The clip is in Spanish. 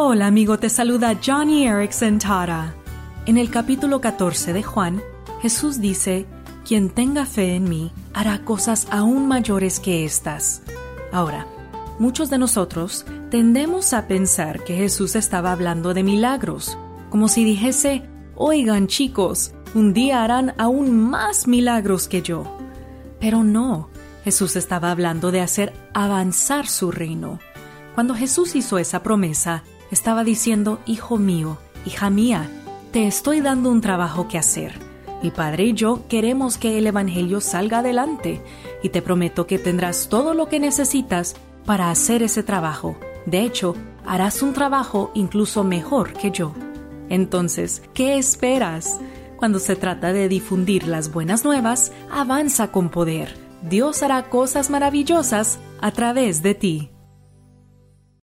Hola amigo, te saluda Johnny Erickson Tara. En el capítulo 14 de Juan, Jesús dice, Quien tenga fe en mí hará cosas aún mayores que estas. Ahora, muchos de nosotros tendemos a pensar que Jesús estaba hablando de milagros, como si dijese, Oigan chicos, un día harán aún más milagros que yo. Pero no, Jesús estaba hablando de hacer avanzar su reino. Cuando Jesús hizo esa promesa, estaba diciendo, Hijo mío, hija mía, te estoy dando un trabajo que hacer. Mi padre y yo queremos que el Evangelio salga adelante y te prometo que tendrás todo lo que necesitas para hacer ese trabajo. De hecho, harás un trabajo incluso mejor que yo. Entonces, ¿qué esperas? Cuando se trata de difundir las buenas nuevas, avanza con poder. Dios hará cosas maravillosas a través de ti.